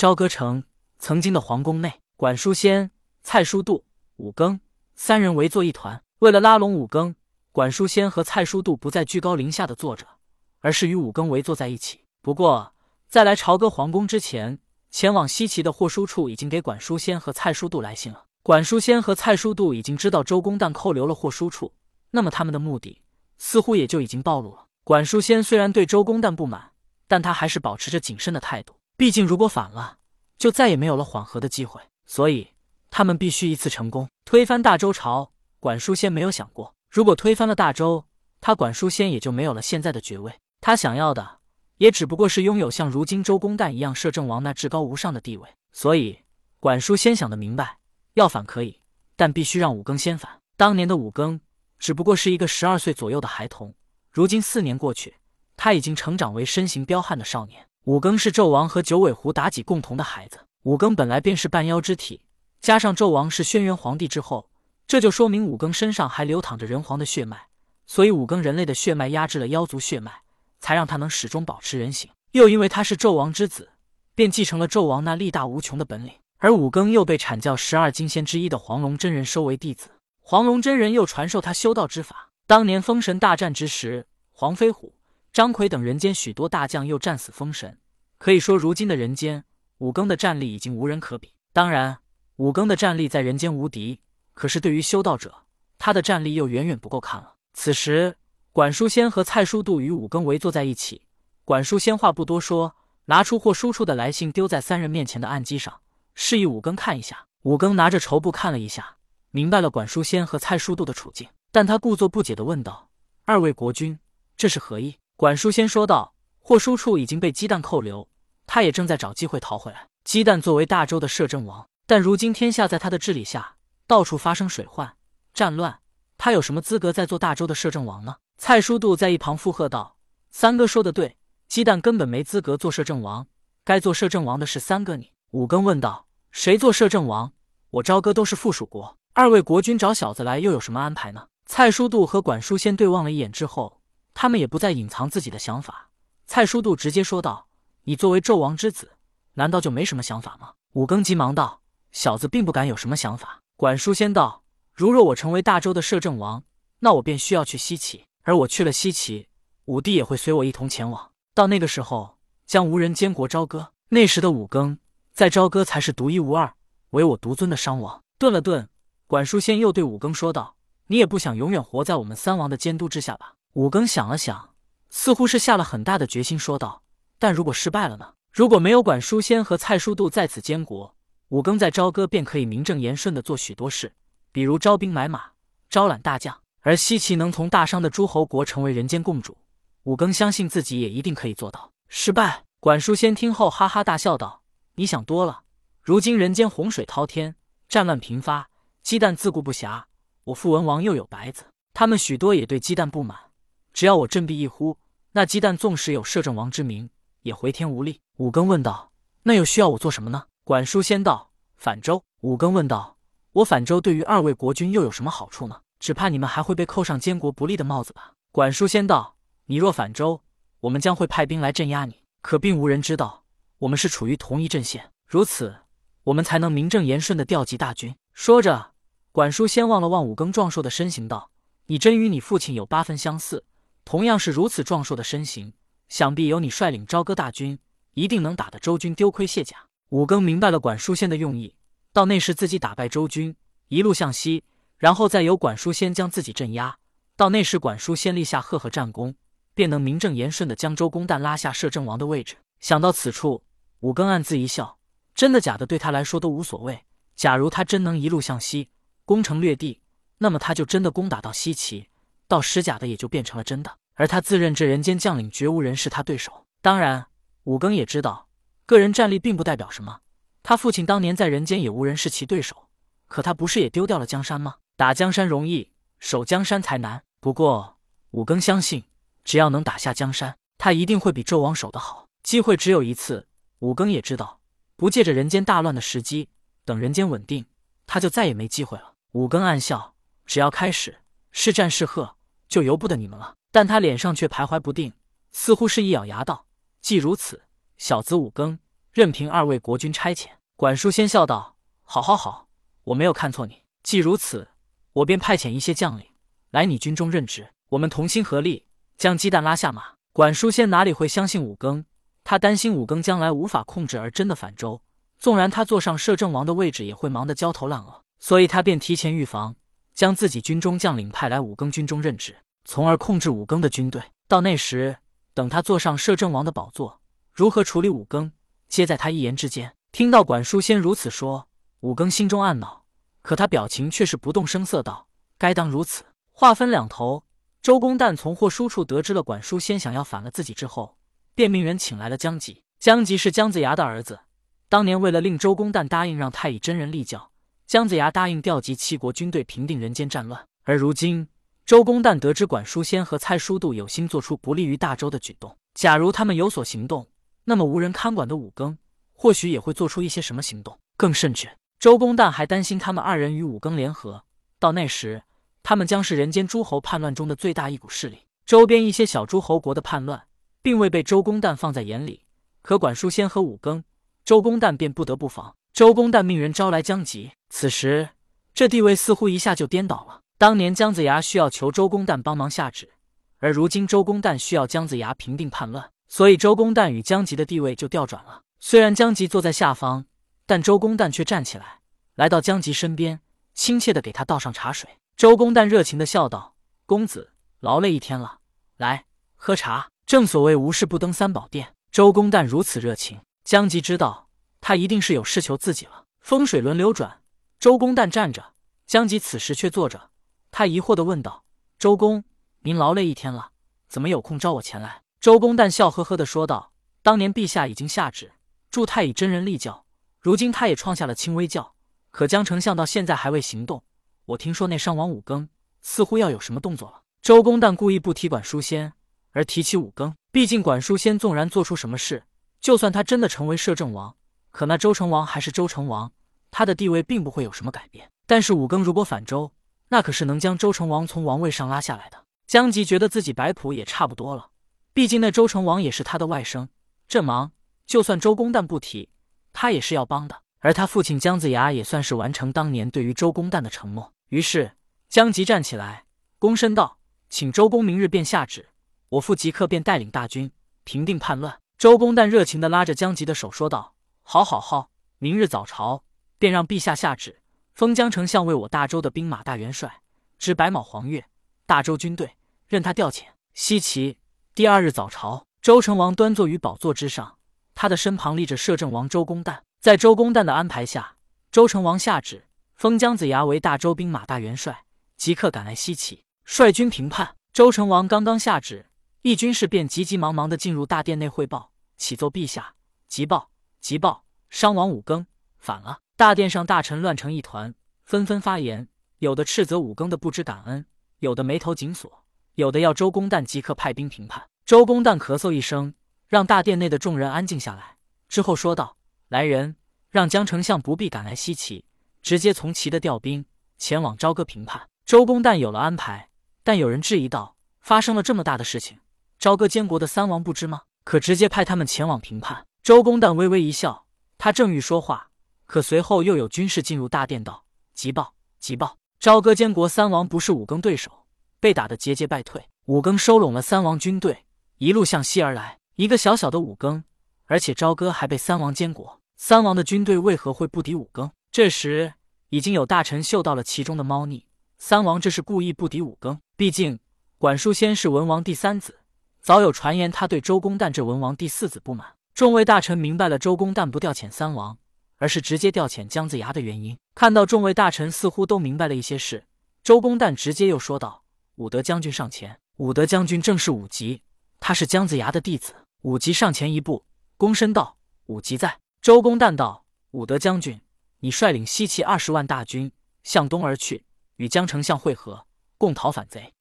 朝歌城曾经的皇宫内，管书仙、蔡叔度、武庚三人围坐一团。为了拉拢武庚，管书仙和蔡叔度不再居高临下的坐着，而是与武庚围坐在一起。不过，在来朝歌皇宫之前，前往西岐的霍书处已经给管书仙和蔡叔度来信了。管书仙和蔡叔度已经知道周公旦扣留了霍书处，那么他们的目的似乎也就已经暴露了。管书仙虽然对周公旦不满，但他还是保持着谨慎的态度。毕竟，如果反了，就再也没有了缓和的机会。所以，他们必须一次成功推翻大周朝。管叔先没有想过，如果推翻了大周，他管叔先也就没有了现在的爵位。他想要的，也只不过是拥有像如今周公旦一样摄政王那至高无上的地位。所以，管叔先想的明白，要反可以，但必须让武庚先反。当年的武庚只不过是一个十二岁左右的孩童，如今四年过去，他已经成长为身形彪悍的少年。五更是纣王和九尾狐妲己共同的孩子。五更本来便是半妖之体，加上纣王是轩辕皇帝之后，这就说明五更身上还流淌着人皇的血脉。所以五更人类的血脉压制了妖族血脉，才让他能始终保持人形。又因为他是纣王之子，便继承了纣王那力大无穷的本领。而五更又被阐教十二金仙之一的黄龙真人收为弟子，黄龙真人又传授他修道之法。当年封神大战之时，黄飞虎。张奎等人间许多大将又战死封神，可以说如今的人间，武庚的战力已经无人可比。当然，武庚的战力在人间无敌，可是对于修道者，他的战力又远远不够看了。此时，管书仙和蔡叔度与武庚围坐在一起。管书仙话不多说，拿出或输出的来信，丢在三人面前的案几上，示意武庚看一下。武庚拿着绸布看了一下，明白了管书仙和蔡叔度的处境，但他故作不解的问道：“二位国君，这是何意？”管叔先说道：“霍书处已经被鸡蛋扣留，他也正在找机会逃回来。鸡蛋作为大周的摄政王，但如今天下在他的治理下，到处发生水患、战乱，他有什么资格再做大周的摄政王呢？”蔡叔度在一旁附和道：“三哥说的对，鸡蛋根本没资格做摄政王，该做摄政王的是三哥你。”五更问道：“谁做摄政王？我朝歌都是附属国，二位国君找小子来又有什么安排呢？”蔡叔度和管叔先对望了一眼之后。他们也不再隐藏自己的想法。蔡叔度直接说道：“你作为纣王之子，难道就没什么想法吗？”武庚急忙道：“小子并不敢有什么想法。”管叔先道：“如若我成为大周的摄政王，那我便需要去西岐，而我去了西岐，武帝也会随我一同前往。到那个时候，将无人监国朝歌。那时的武庚在朝歌才是独一无二、唯我独尊的商王。”顿了顿，管叔先又对武庚说道：“你也不想永远活在我们三王的监督之下吧？”武庚想了想，似乎是下了很大的决心，说道：“但如果失败了呢？如果没有管叔仙和蔡叔度在此监国，武庚在朝歌便可以名正言顺的做许多事，比如招兵买马、招揽大将。而西岐能从大商的诸侯国成为人间共主，武庚相信自己也一定可以做到。失败？管叔仙听后哈哈大笑道：‘你想多了。如今人间洪水滔天，战乱频发，鸡蛋自顾不暇。我父文王又有白子，他们许多也对鸡蛋不满。’”只要我振臂一呼，那鸡蛋纵使有摄政王之名，也回天无力。武庚问道：“那又需要我做什么呢？”管叔先道：“反周。”武庚问道：“我反周对于二位国君又有什么好处呢？只怕你们还会被扣上监国不利的帽子吧？”管叔先道：“你若反周，我们将会派兵来镇压你。可并无人知道，我们是处于同一阵线，如此，我们才能名正言顺的调集大军。”说着，管叔先望了望武庚壮硕的身形，道：“你真与你父亲有八分相似。”同样是如此壮硕的身形，想必有你率领朝歌大军，一定能打得周军丢盔卸甲。武庚明白了管叔仙的用意，到那时自己打败周军，一路向西，然后再由管叔仙将自己镇压。到那时管叔仙立下赫赫战功，便能名正言顺的将周公旦拉下摄政王的位置。想到此处，武庚暗自一笑，真的假的对他来说都无所谓。假如他真能一路向西，攻城略地，那么他就真的攻打到西岐。到时假的也就变成了真的，而他自认这人间将领绝无人是他对手。当然，武庚也知道，个人战力并不代表什么。他父亲当年在人间也无人是其对手，可他不是也丢掉了江山吗？打江山容易，守江山才难。不过，武庚相信，只要能打下江山，他一定会比纣王守得好。机会只有一次，武庚也知道，不借着人间大乱的时机，等人间稳定，他就再也没机会了。武庚暗笑，只要开始，是战是和。就由不得你们了。但他脸上却徘徊不定，似乎是一咬牙道：“既如此，小子五更，任凭二位国君差遣。”管叔先笑道：“好，好，好，我没有看错你。既如此，我便派遣一些将领来你军中任职，我们同心合力，将鸡蛋拉下马。”管叔先哪里会相信五更？他担心五更将来无法控制而真的反周，纵然他坐上摄政王的位置，也会忙得焦头烂额。所以他便提前预防，将自己军中将领派来五更军中任职，从而控制武庚的军队。到那时，等他坐上摄政王的宝座，如何处理武庚，皆在他一言之间。听到管叔先如此说，武庚心中暗恼，可他表情却是不动声色，道：“该当如此。”话分两头，周公旦从霍书处得知了管叔先想要反了自己之后，便命人请来了姜吉。姜吉是姜子牙的儿子，当年为了令周公旦答应让太乙真人立教。姜子牙答应调集七国军队平定人间战乱，而如今周公旦得知管叔先和蔡叔度有心做出不利于大周的举动，假如他们有所行动，那么无人看管的武庚或许也会做出一些什么行动。更甚至，周公旦还担心他们二人与武庚联合，到那时他们将是人间诸侯叛乱中的最大一股势力。周边一些小诸侯国的叛乱，并未被周公旦放在眼里，可管叔先和武庚，周公旦便不得不防。周公旦命人招来姜吉。此时，这地位似乎一下就颠倒了。当年姜子牙需要求周公旦帮忙下旨，而如今周公旦需要姜子牙平定叛乱，所以周公旦与姜吉的地位就调转了。虽然姜吉坐在下方，但周公旦却站起来，来到姜吉身边，亲切的给他倒上茶水。周公旦热情的笑道：“公子劳累一天了，来喝茶。正所谓无事不登三宝殿。”周公旦如此热情，姜吉知道他一定是有事求自己了。风水轮流转。周公旦站着，姜吉此时却坐着。他疑惑地问道：“周公，您劳累一天了，怎么有空召我前来？”周公旦笑呵呵地说道：“当年陛下已经下旨，助太乙真人立教，如今他也创下了清微教，可江丞相到现在还未行动。我听说那商王武庚似乎要有什么动作了。”周公旦故意不提管叔先，而提起武庚。毕竟管叔先纵然做出什么事，就算他真的成为摄政王，可那周成王还是周成王。他的地位并不会有什么改变，但是武庚如果反周，那可是能将周成王从王位上拉下来的。姜吉觉得自己摆谱也差不多了，毕竟那周成王也是他的外甥，这忙就算周公旦不提，他也是要帮的。而他父亲姜子牙也算是完成当年对于周公旦的承诺。于是姜吉站起来，躬身道：“请周公明日便下旨，我父即刻便带领大军平定叛乱。”周公旦热情地拉着姜吉的手说道：“好，好，好，明日早朝。”便让陛下下旨，封江丞相为我大周的兵马大元帅，执白卯黄月，大周军队任他调遣。西岐第二日早朝，周成王端坐于宝座之上，他的身旁立着摄政王周公旦。在周公旦的安排下，周成王下旨，封姜子牙为大周兵马大元帅，即刻赶来西岐，率军平叛。周成王刚刚下旨，一军士便急急忙忙的进入大殿内汇报，启奏陛下，急报，急报，商王武庚反了。大殿上大臣乱成一团，纷纷发言，有的斥责武庚的不知感恩，有的眉头紧锁，有的要周公旦即刻派兵平叛。周公旦咳嗽一声，让大殿内的众人安静下来，之后说道：“来人，让江丞相不必赶来西岐，直接从齐的调兵前往朝歌平叛。”周公旦有了安排，但有人质疑道：“发生了这么大的事情，朝歌监国的三王不知吗？可直接派他们前往平叛？”周公旦微微一笑，他正欲说话。可随后又有军士进入大殿，道：“急报，急报！朝歌监国三王不是武庚对手，被打得节节败退。武庚收拢了三王军队，一路向西而来。一个小小的武庚，而且朝歌还被三王监国，三王的军队为何会不敌武庚？”这时已经有大臣嗅到了其中的猫腻。三王这是故意不敌武庚，毕竟管叔先是文王第三子，早有传言他对周公旦这文王第四子不满。众位大臣明白了周公旦不调遣三王。而是直接调遣姜子牙的原因。看到众位大臣似乎都明白了一些事，周公旦直接又说道：“武德将军上前。”武德将军正是武吉，他是姜子牙的弟子。武吉上前一步，躬身道：“武吉在。”周公旦道：“武德将军，你率领西岐二十万大军向东而去，与姜丞相会合，共讨反贼。”